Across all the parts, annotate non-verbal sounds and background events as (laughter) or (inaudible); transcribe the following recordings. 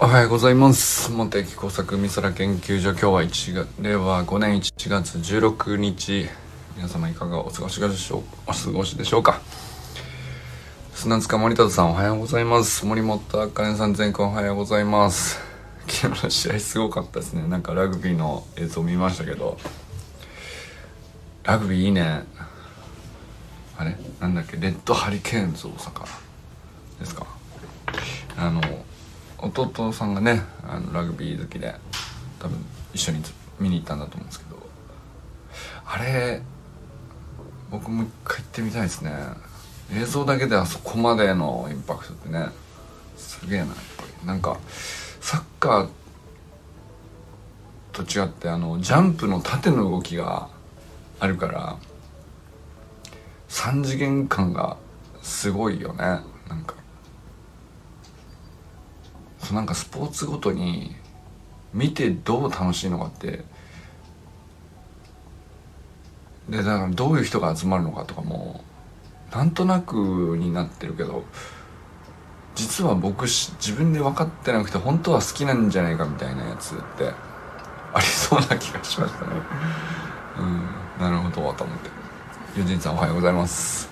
おはようございます。茂木工作美空研究所今日は1月令和5年1月16日皆様いかがお過ごしでしょうお過ごしでしょうか。砂塚森田さんおはようございます。森本あかねさん全くおはようございます。昨日の試合すごかったですね。なんかラグビーの映像見ましたけど。ラグビーいいね。あれ？なんだっけ？レッドハリケーンズ大阪？ですか？あの弟さんがねあのラグビー好きで多分一緒に見に行ったんだと思うんですけどあれ僕も一回行ってみたいですね。映像だけであそこまでのインパクトってねすげえなやっぱり。なんかサッカーと違ってあのジャンプの縦の動きがあるから3次元感がすごいよねなんか。そうなんかスポーツごとに見てどう楽しいのかってでだからどういう人が集まるのかとかもなんとなくになってるけど実は僕自分で分かってなくて本当は好きなんじゃないかみたいなやつってありそうな気がしましたね。うんなるほどと思って。ユジンさんおはようございます。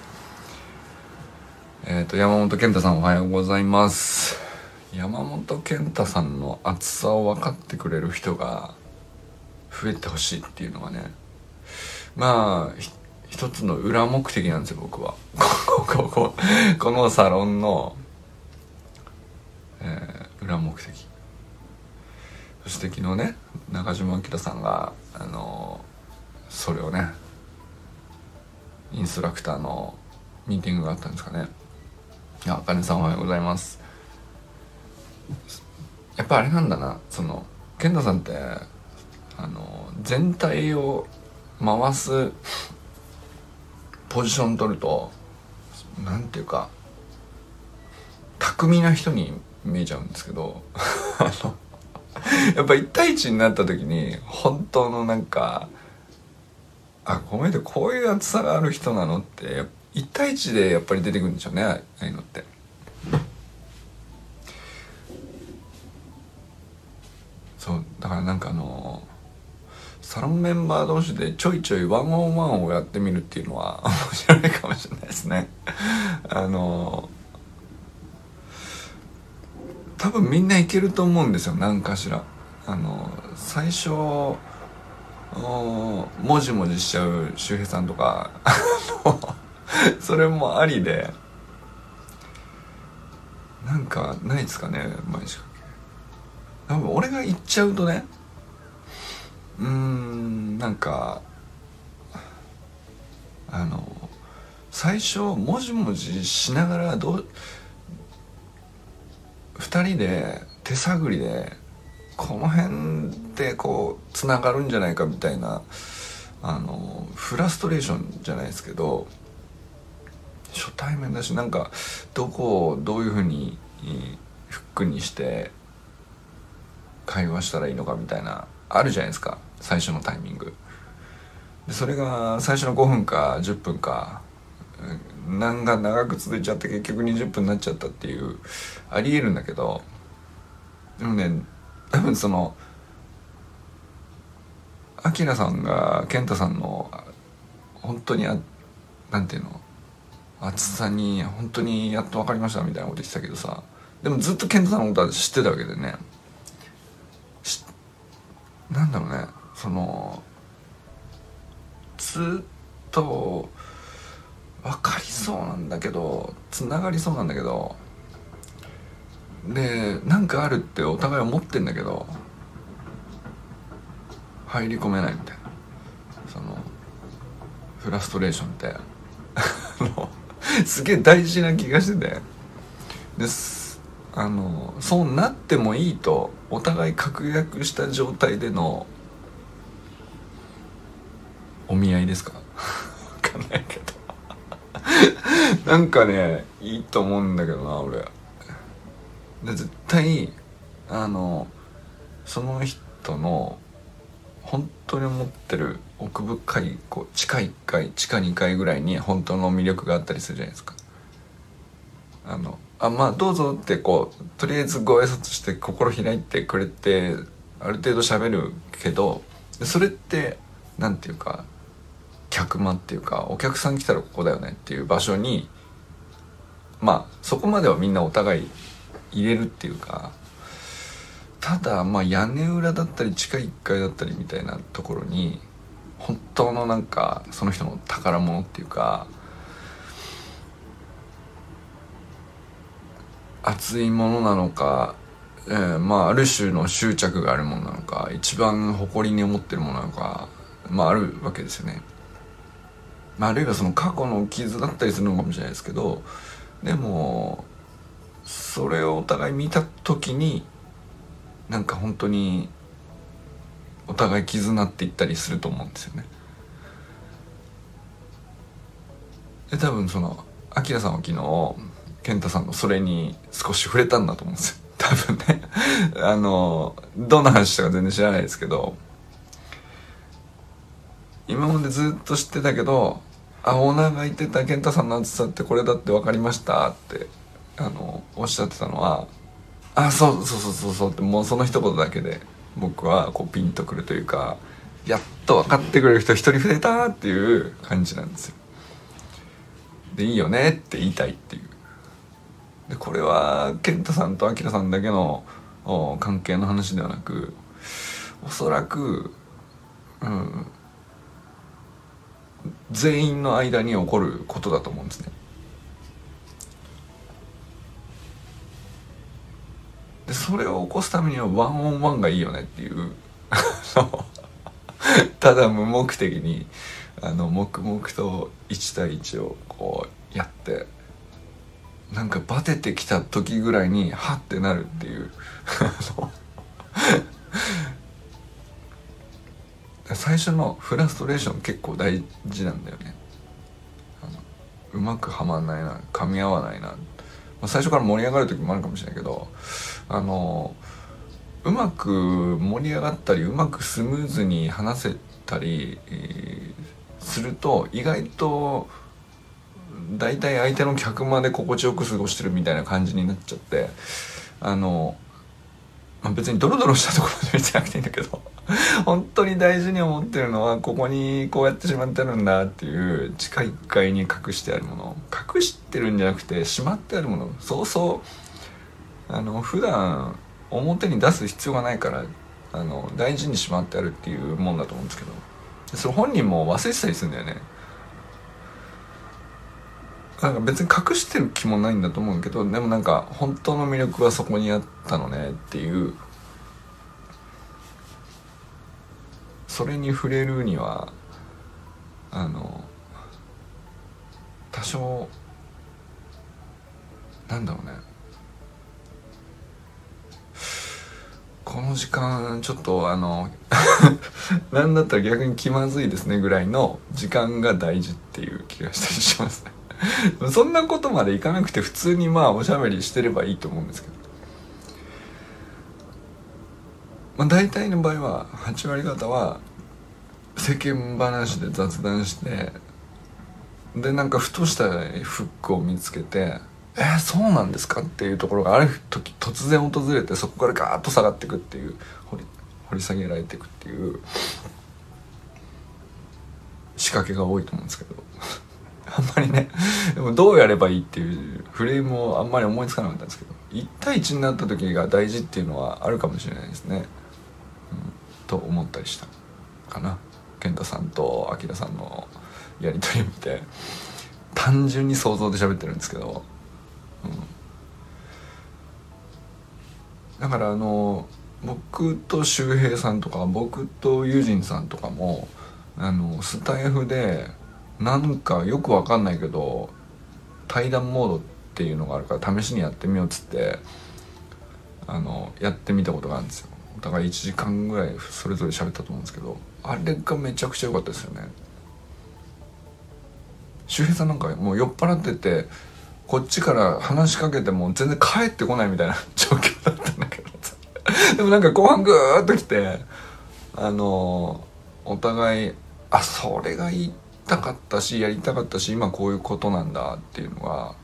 えっ、ー、と山本健太さんおはようございます。山本健太さんの熱さを分かってくれる人が増えてほしいっていうのがねまあ一つの裏目的なんですよ僕は。(laughs) このサロンの、えー、裏目的。そして昨日ね中島明さんがあのそれをねインストラクターのミーティングがあったんですかね。あかねさんおはようございます。やっぱあれなんだなその健太さんってあの全体を回すポジション取ると何ていうか巧みな人に見えちゃうんですけどやっぱ1対1になった時に本当のなんかあこの人こういう厚さがある人なのって1対1でやっぱり出てくるんでしょうねああいうのって。そうだからなんかあのサロンメンバー同士でちょいちょいワンオンワンをやってみるっていうのは (laughs) 面白いかもしれないですね。あの多分みんないけると思うんですよ。何かしら。あの最初もじもじしちゃう周平さんとか。それもありで。なんかないですかね毎日。多分俺が言っちゃうとねうーんなんかあの最初もじもじしながらどう2人で手探りでこの辺でこうつながるんじゃないかみたいなあのフラストレーションじゃないですけど初対面だしなんかどこをどういうふうにフックにして会話したらいいのかみたいなあるじゃないですか。最初のタイミング。でそれが最初の5分か10分かなんか長く続いちゃって結局20分になっちゃったっていうありえるんだけどでもね多分そのアキラさんが健太さんの本当にあなんていうの厚さに本当にやっと分かりましたみたいなこと言ってたけどさでもずっと健太さんのことは知ってたわけでね。なんだろうね。そのずっと分かりそうなんだけどつながりそうなんだけどでなんかあるってお互い思ってんだけど入り込めないみたいな。そのフラストレーションって。すげえ大事な気がしてて。ですあのそうなってもいいとお互い確約した状態でのお見合いですか？分かんないけど。なんかねいいと思うんだけどな俺。で絶対あのその人の本当に思ってる奥深いこう地下1階地下2階ぐらいに本当の魅力があったりするじゃないですか。あのあまあどうぞってこうとりあえずご挨拶して心開いてくれてある程度喋るけどそれって何て言うか客間っていうかお客さん来たらここだよねっていう場所にまあそこまではみんなお互い入れるっていうかただまあ屋根裏だったり地下1階だったりみたいなところに本当のなんかその人の宝物っていうか熱いものなのか、えー、まあある種の執着があるものなのか一番誇りに思ってるものなのかまああるわけですよね。まあ、あるいはその過去の傷だったりするのかもしれないですけどでもそれをお互い見た時になんか本当にお互い絆っていったりすると思うんですよね。で多分そのアキラさんは昨日健太さんのそれに少し触れたんだと思うんですよ (laughs) 多分ねあのどんな話したか全然知らないですけど今までずっと知ってたけどあオーナーが言ってた健太さんの暑さってこれだって分かりましたってあのおっしゃってたのはあそうそうそうそうそうってもうその一言だけで僕はこうピンとくるというかやっと分かってくれる人一人増えたっていう感じなんですよ。でいいよねって言いたいっていう。でこれは健太さんと明さんだけの関係の話ではなくおそらく、うん、全員の間に起こることだと思うんですね。でそれを起こすためにはワンオンワンがいいよねっていうただ無目的にあの黙々と1対1をこうやってなんかバテてきた時ぐらいにハッてなるっていう。最初のフラストレーション結構大事なんだよね。うまくはまんないな噛み合わないな、まあ、最初から盛り上がる時もあるかもしれないけどあのうまく盛り上がったりうまくスムーズに話せたり、すると意外と大体相手の客まで心地よく過ごしてるみたいな感じになっちゃってあの、まあ、別にドロドロしたところで見せなくていいんだけど (laughs) 本当に大事に思ってるのはここにこうやってしまってるんだっていう地下1階に隠してあるもの。隠してるんじゃなくてしまってあるもの。そうそう。あの普段表に出す必要がないからあの大事にしまってあるっていうもんだと思うんですけど。それ本人も忘れてたりするんだよね。なんか別に隠してる気もないんだと思うけどでもなんか本当の魅力はそこにあったのねっていう。それに触れるにはあの多少なんだろうね。この時間ちょっとあの (laughs) なんだったら逆に気まずいですねぐらいの時間が大事っていう気がしたりしますね。(laughs) そんなことまでいかなくて普通にまあおしゃべりしてればいいと思うんですけど、まあ、大体の場合は8割方は世間話で雑談してでなんかふとしたフックを見つけて「えー、そうなんですか?」っていうところがある時突然訪れてそこからガーッと下がっていくっていう掘り掘り下げられていくっていう仕掛けが多いと思うんですけどあんまりねでもどうやればいいっていうフレームをあんまり思いつかなかったんですけど1対1になった時が大事っていうのはあるかもしれないですね、うん、と思ったりしたかな。健太さんとあきらさんのやり取り見て単純に想像で喋ってるんですけど、うん、だからあの僕と周平さんとか僕とユージンさんとかもあのスタイフでなんかよくわかんないけど対談モードっていうのがあるから試しにやってみようっつってあのやってみたことがあるんですよ。お互い1時間ぐらいそれぞれ喋ったと思うんですけどあれがめちゃくちゃ良かったですよね。周平さんなんかもう酔っ払っててこっちから話しかけても全然帰ってこないみたいな (laughs) 状況だったんだけどでもなんか後半グーッときてあのお互いあそれがいいってたかったしやりたかったし今こういうことなんだっていうのが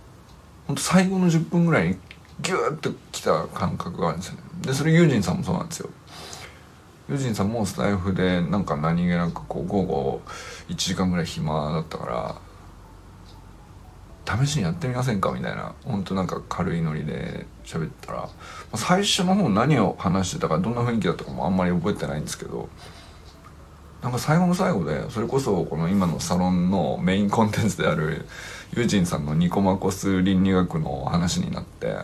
ほんと最後の10分ぐらいにギューッと来た感覚があるんですよね。でそれユージンさんもそうなんですよ。ユージンさんもスタイフでなんか何気なくこう午後1時間ぐらい暇だったから試しにやってみませんかみたいなほんとなんか軽いノリで喋ったら最初の方何を話してたかどんな雰囲気だったかもあんまり覚えてないんですけどなんか最後の最後でそれこそこの今のサロンのメインコンテンツであるユージンさんのニコマコス倫理学の話になって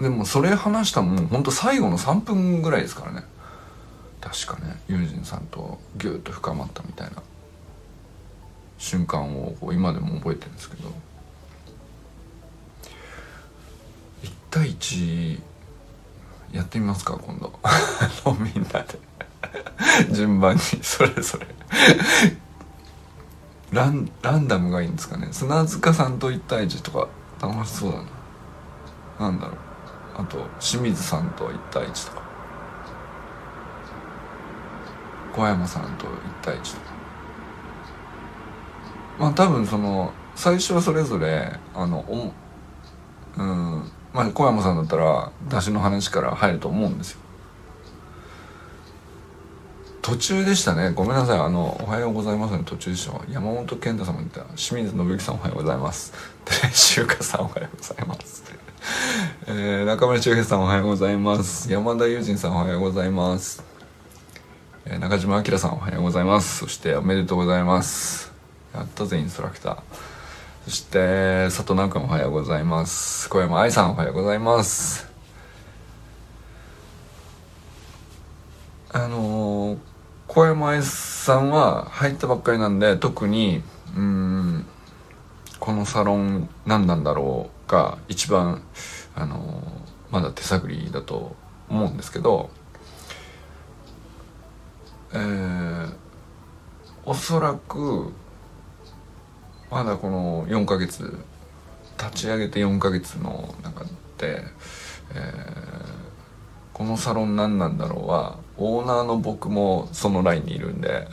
でもそれ話したもんほんと最後の3分ぐらいですからね。確かねユージンさんとギュッと深まったみたいな。瞬間をこう今でも覚えてるんですけど。1対1やってみますか今度。(laughs) みんなで。順番にそれぞれ。ランランダムがいいんですかね。砂塚さんと1対1とか楽しそうだななんだろう。あと清水さんと1対1とか。小山さんと1対1とか。まあ多分その最初はそれぞれあのおうん。まあ小山さんだったら出汁の話から入ると思うんですよ。途中でしたね。ごめんなさい。あの「おはようございます」の途中でした。山本健太さんも言った。清水信之さんおはようございます。(laughs) で修華さんおはようございます。(laughs) えー、中村修平さんおはようございます。山田友人さんおはようございます、えー、中島明さんおはようございます。そしておめでとうございます。やったぜインストラクター。そして佐藤直君おはようございます。小山愛さんおはようございます。あのー、小山愛さんは入ったばっかりなんで特にうんこのサロン何なんだろうが一番あのまだ手探りだと思うんですけど、えー、おそらくまだこの4ヶ月立ち上げて4ヶ月の中で、えー、このサロン何なんだろうはオーナーの僕もそのラインにいるんで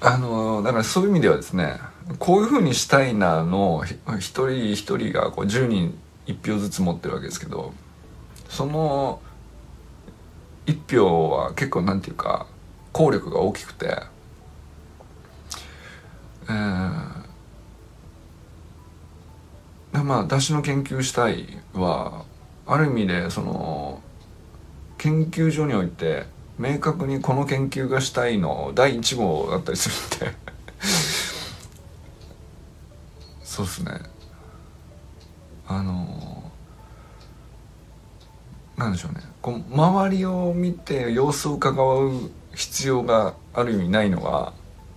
あのだからそういう意味ではですねこういうふうにしたいなの一人一人がこう10人1票ずつ持ってるわけですけどその1票は結構なんていうか効力が大きくて、えー、まあ出汁の研究したいはある意味でその研究所において明確にこの研究がしたいの第1号だったりするんで。(laughs) そうっすね。あのなんでしょうね。こう周りを見て様子を伺う必要がある意味ないのが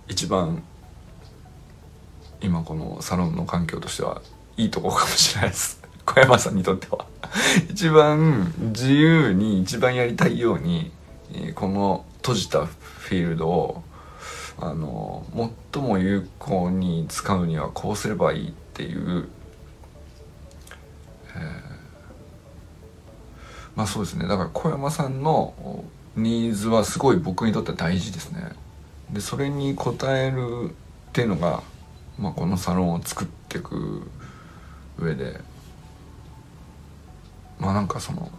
一番今このサロンの環境としてはいいとこかもしれないです。(laughs) 小山さんにとっては。一番自由に一番やりたいようにこの閉じたフィールドをあの最も有効に使うにはこうすればいいっていう、えー、まあそうですね。だから小山さんのニーズはすごい僕にとって大事ですね。でそれに応えるっていうのが、まあ、このサロンを作っていく上でまあなんかその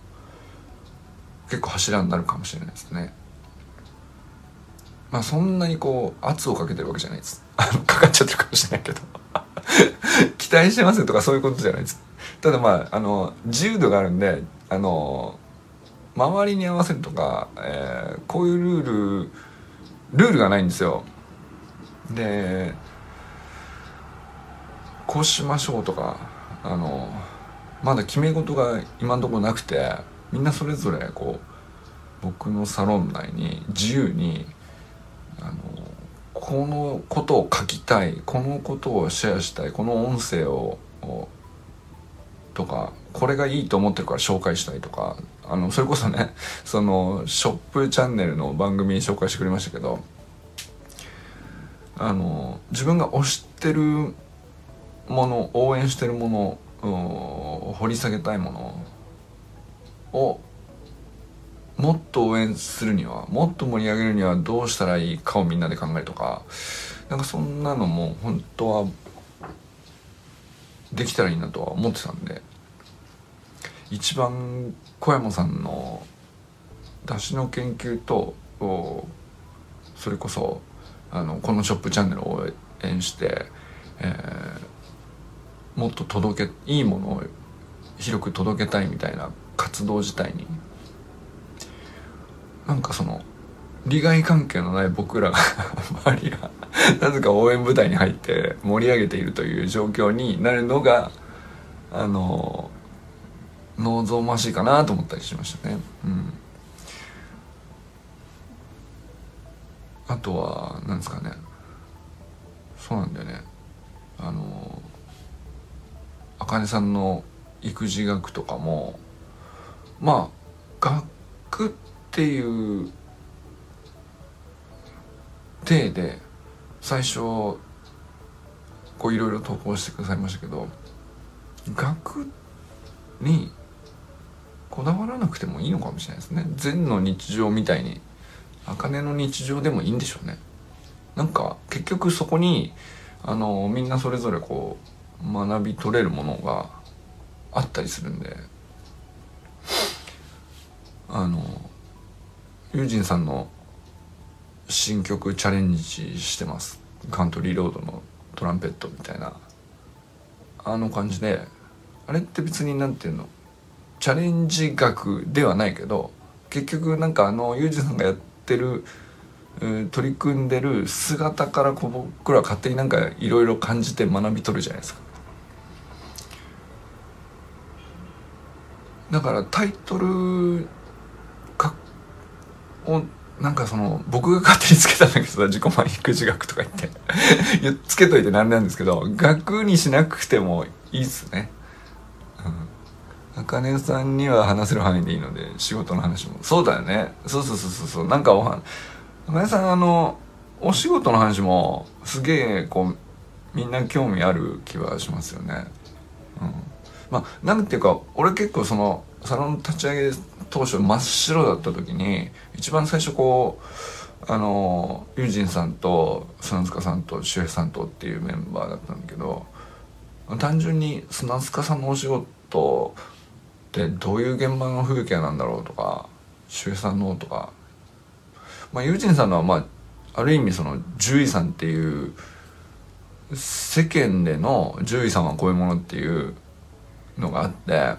結構柱になるかもしれないですね。まあそんなにこう圧をかけてるわけじゃないです。あのかかっちゃってるかもしれないけど。(laughs) 期待してますとかそういうことじゃないです。ただまああの自由度があるんであの周りに合わせるとか、えー、こういうルールルールがないんですよ。でこうしましょうとかあのまだ決め事が今のところなくてみんなそれぞれこう僕のサロン内に自由にあのこのことを書きたいこのことをシェアしたいこの音声をとかこれがいいと思ってるから紹介したいとかあのそれこそね (laughs) そのショップチャンネルの番組に紹介してくれましたけどあの自分が推してるもの応援してるもの掘り下げたいものをもっと応援するにはもっと盛り上げるにはどうしたらいいかをみんなで考えるとかなんかそんなのも本当はできたらいいなとは思ってたんで一番小山さんの出汁の研究とそれこそあのこのショップチャンネルを応援して、えー、もっと届けいいものを広く届けたいみたいな活動自体になんかその利害関係のない僕らが (laughs) 周りがなぜか応援部隊に入って盛り上げているという状況になるのがあの望ましいかなと思ったりしましたね。うん。あとはなんですかね。そうなんだよね。あのあかねさんの育児学とかもまあ学っていう体で最初こういろいろ投稿してくださいましたけど学にこだわらなくてもいいのかもしれないですね。禅の日常みたいに茜の日常でもいいんでしょうね。なんか結局そこにあのみんなそれぞれこう学び取れるものがあったりするんであのユージンさんの新曲チャレンジしてます。カントリーロードのトランペットみたいな。あの感じで。あれって別に何て言うの？チャレンジ楽ではないけど結局なんかあのユージさんがやってる取り組んでる姿からこう僕ら勝手になんかいろいろ感じて学び取るじゃないですか。だからタイトルかをなんかその僕が勝手につけたんだけどさ自己満育児学とか言って。(laughs) つけといてなんなんですけど学にしなくてもいいっすね。あかねさんには話せる範囲でいいので仕事の話も。そうだよね。そうそうそうそうそう。なんかおはあかねさんあのお仕事の話もすげえこうみんな興味ある気はしますよね。うん。まあなんていうか俺結構そのサロン立ち上げ当初真っ白だった時に一番最初こうあのユージンさんと砂塚さんと周平さんとっていうメンバーだったんだけど単純に砂塚さんのお仕事ってどういう現場の風景なんだろうとか周平さんのとかまあユージンさんのはまあある意味その獣医さんっていう世間での獣医さんはこういうものっていうのがあって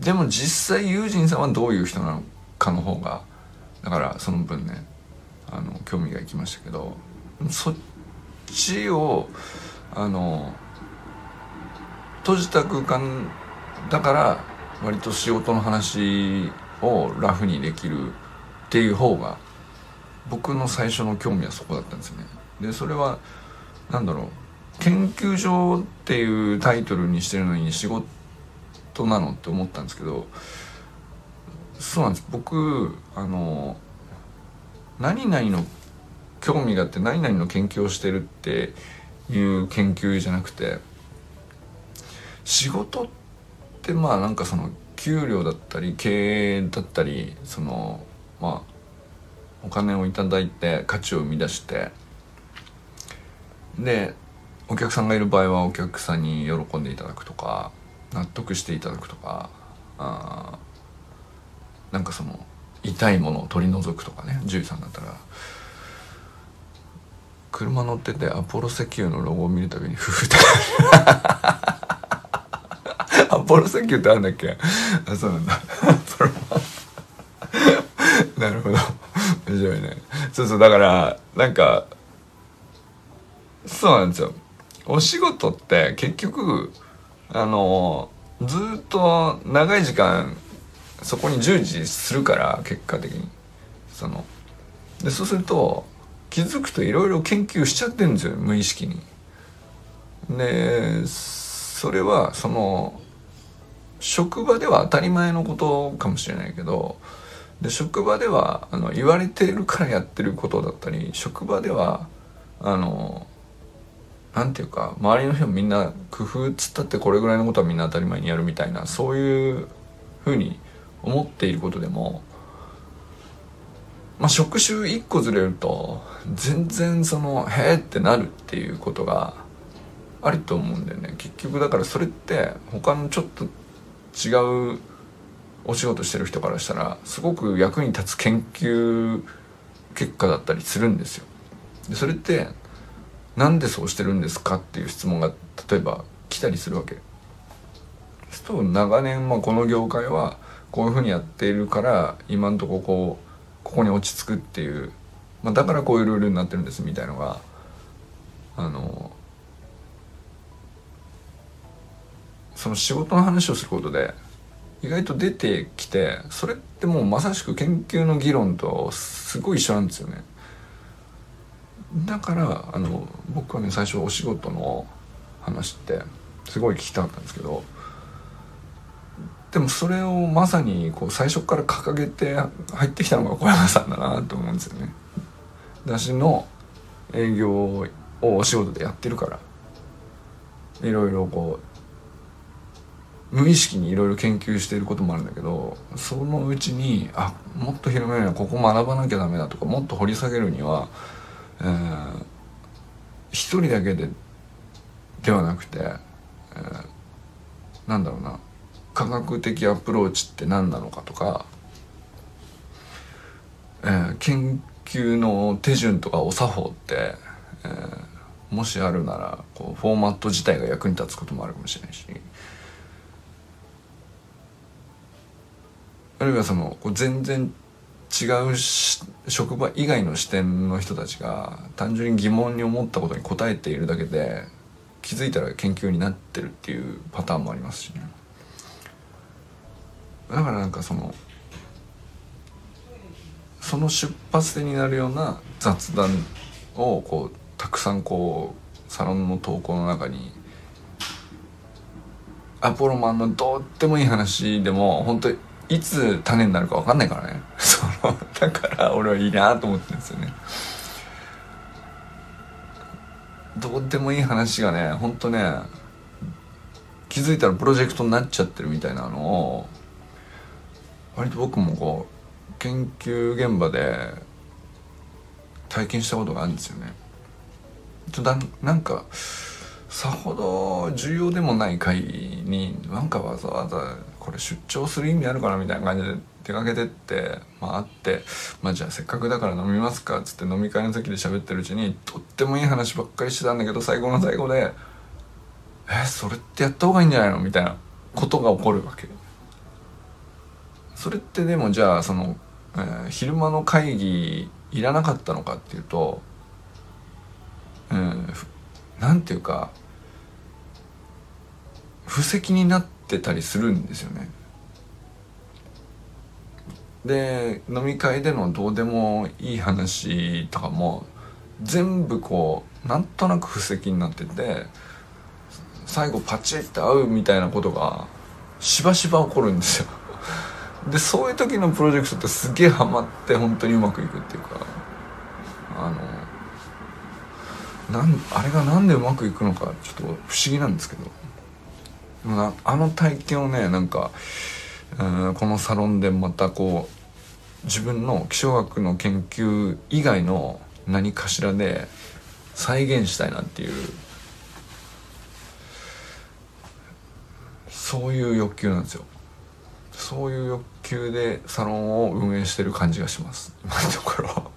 でも実際ユージンさんはどういう人なのかの方がだからその分ねあの興味がいきましたけどそっちをあの閉じた空間だから割と仕事の話をラフにできるっていう方が僕の最初の興味はそこだったんですよね。でそれは何だろう研究所っていうタイトルにしてるのに仕事なのって思ったんですけどそうなんです。僕あの何々の興味があって何々の研究をしてるっていう研究じゃなくて仕事ってまあなんかその給料だったり経営だったりそのまあお金を頂いて価値を生み出してでお客さんがいる場合はお客さんに喜んでいただくとか納得していただくとかあなんかその痛いものを取り除くとかね獣医さんだったら。車乗っててアポロ石油のロゴを見るたびにフフってアポロ石油ってあるんだっけ？あそうなんだ。なるほど。面白いね。そうそうだからなんかそうなんですよ。お仕事って結局あのずっと長い時間そこに従事するから結果的にそのでそうすると気づくといろいろ研究しちゃってるんですよ無意識に。でそれはその職場では当たり前のことかもしれないけどで職場ではあの言われてるからやってることだったり職場ではあのなんていうか周りの人もみんな工夫っつったってこれぐらいのことはみんな当たり前にやるみたいなそういうふうに思っていることでもまあ、職種1個ずれると全然その「へえ」ってなるっていうことがあると思うんだよね結局だからそれって他のちょっと違うお仕事してる人からしたらすごく役に立つ研究結果だったりするんですよ。でそれってなんでそうしてるんですかっていう質問が例えば来たりするわけ。そう長年、まあ、この業界はこういうふうにやっているから今んとここうここに落ち着くっていう、まあ、だからこういうルールになってるんですみたいのがあのその仕事の話をすることで意外と出てきてそれってもうまさしく研究の議論とすごい一緒なんですよね。だからあの僕はね最初お仕事の話ってすごい聞きたかったんですけどでもそれをまさにこう最初から掲げて入ってきたのが小山さんだなと思うんですよね。私の営業をお仕事でやってるからいろいろこう無意識にいろいろ研究していることもあるんだけどそのうちにあもっと広めるにはここ学ばなきゃダメだとかもっと掘り下げるには、えー、一人だけでではなくて、えー、なんだろうな。科学的アプローチって何なのかとか、えー、研究の手順とかお作法って、えー、もしあるならこうフォーマット自体が役に立つこともあるかもしれないし。あるいはそのこう全然違う職場以外の視点の人たちが単純に疑問に思ったことに答えているだけで気づいたら研究になってるっていうパターンもありますしね。だからなんかそのその出発点になるような雑談をこうたくさんこうサロンの投稿の中にアポロマンのどうでもいい話でも本当いつ種になるか分かんないからね (laughs) だから俺はいいなと思ってるんですよねどうでもいい話がねほんとね気づいたらプロジェクトになっちゃってるみたいなのを割と僕もこう研究現場で体験したことがあるんですよね。ちょだなんかさほど重要でもない会になんかわざわざこれ出張する意味あるかなみたいな感じで出かけてってまあ会ってまあじゃあせっかくだから飲みますかっつって飲み会の席で喋ってるうちにとってもいい話ばっかりしてたんだけど最後の最後で「えそれってやった方がいいんじゃないの?」みたいなことが起こるわけ。それってでもじゃあその、えー、昼間の会議いらなかったのかっていうと、うん、なんていうか布石になってたりするんですよね。で飲み会でのどうでもいい話とかも全部こうなんとなく布石になってて最後パチッて合うみたいなことがしばしば起こるんですよ。でそういう時のプロジェクトってすげえハマって本当にうまくいくっていうかあのなんあれが何でうまくいくのかちょっと不思議なんですけどあの体験をねなんかうん、このサロンでまたこう自分の気象学の研究以外の何かしらで再現したいなっていうそういう欲求なんですよ。そういう欲求でサロンを運営してる感じがします。今のところ。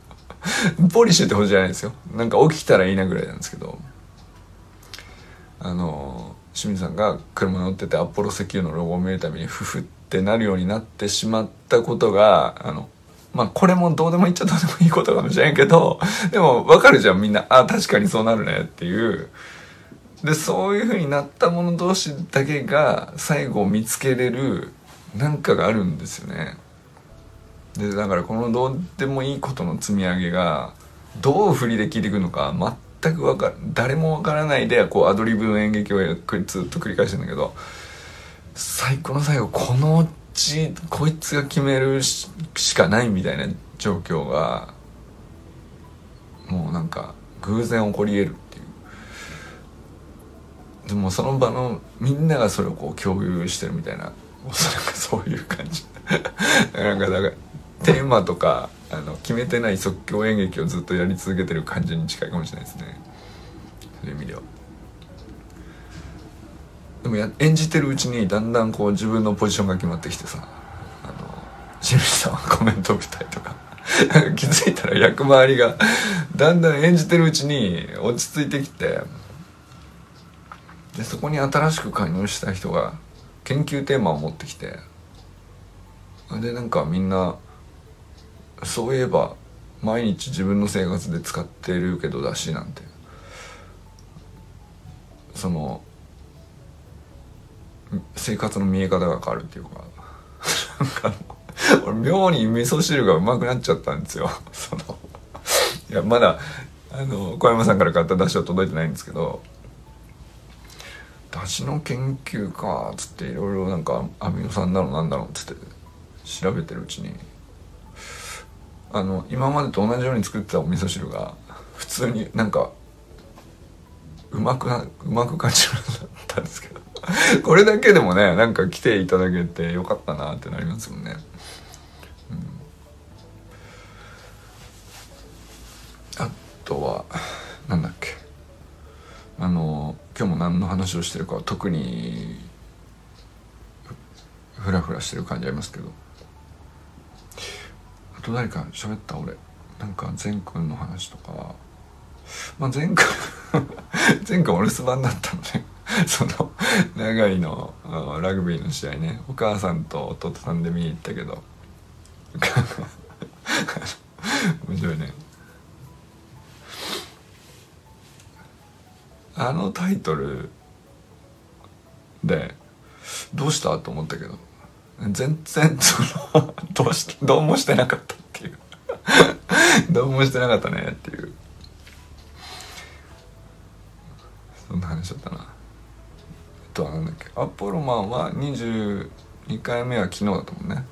ポリシーってことじゃないですよ。なんか起きたらいいなぐらいなんですけど。あの清水さんが車乗っててアポロ石油のロゴを見るたびにフフってなるようになってしまったことがあのまあこれもどうでもいいっちゃどうでもいいことかもしれんけど (laughs) でもわかるじゃんみんな。あ確かにそうなるねっていう。でそういう風になった者同士だけが最後見つけれるなんかがあるんですよね。でだからこのどうでもいいことの積み上げがどう振りで聞いていくのか全く分か誰も分からないでこうアドリブの演劇をずっと繰り返してんだけど最高の最後このうちこいつが決めるしかないみたいな状況がもうなんか偶然起こり得るっていう。でもその場のみんながそれをこう共有してるみたいなおそらくそういう感じ。(laughs) なんかだからテーマとかあの決めてない即興演劇をずっとやり続けてる感じに近いかもしれないですね。そういう意味では。でもや演じてるうちにだんだんこう自分のポジションが決まってきてさあの清水さんはコメントを打ったりとか (laughs) 気づいたら役回りがだんだん演じてるうちに落ち着いてきてでそこに新しく加入した人が研究テーマを持ってきてでなんかみんなそういえば毎日自分の生活で使ってるけどだしなんて。その生活の見え方が変わるっていうか。なんか俺妙に味噌汁がうまくなっちゃったんですよ。そのいやまだあの小山さんから買った出汁は届いてないんですけど。出汁の研究かっつっていろいろなんかアミノ酸だろうなんだろうっつって調べてるうちに。あの今までと同じように作ってたお味噌汁が普通になんかうまくなうまく感じるようになったんですけど。(laughs) これだけでもねなんか来ていただけてよかったなってなりますよね。うん。あとはなんだっけ。あの今日も何の話をしてるか特にフラフラしてる感じありますけど。あと誰か喋った俺。なんか善くんの話とかまあ善くん善くんお留守番だったのね。(laughs) その長井のラグビーの試合ね。お母さんと弟さんで見に行ったけど。(laughs) 面白いね。あのタイトルでどうした？と思ったけど。全然その (laughs) どうしどうもしてなかったっていう。(laughs) どうもしてなかったねっていう。そんな話だったな。あとはなんだっけ。アポロマンは22回目は昨日だったもんね。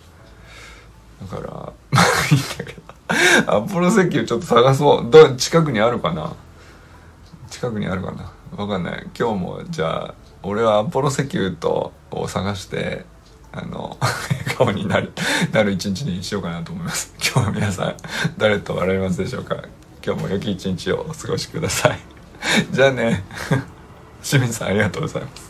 だからまあ (laughs) いいんだけど。アポロ石油ちょっと探そう。ど近くにあるかな。近くにあるかな。わかんない。今日もじゃあ俺はアポロ石油とを探してあの (laughs) 笑顔になるなる一日にしようかなと思います。(laughs) 今日は皆さん誰と笑いますでしょうか？今日も良き一日をお過ごしください。(laughs) じゃあね。清水さんありがとうございます。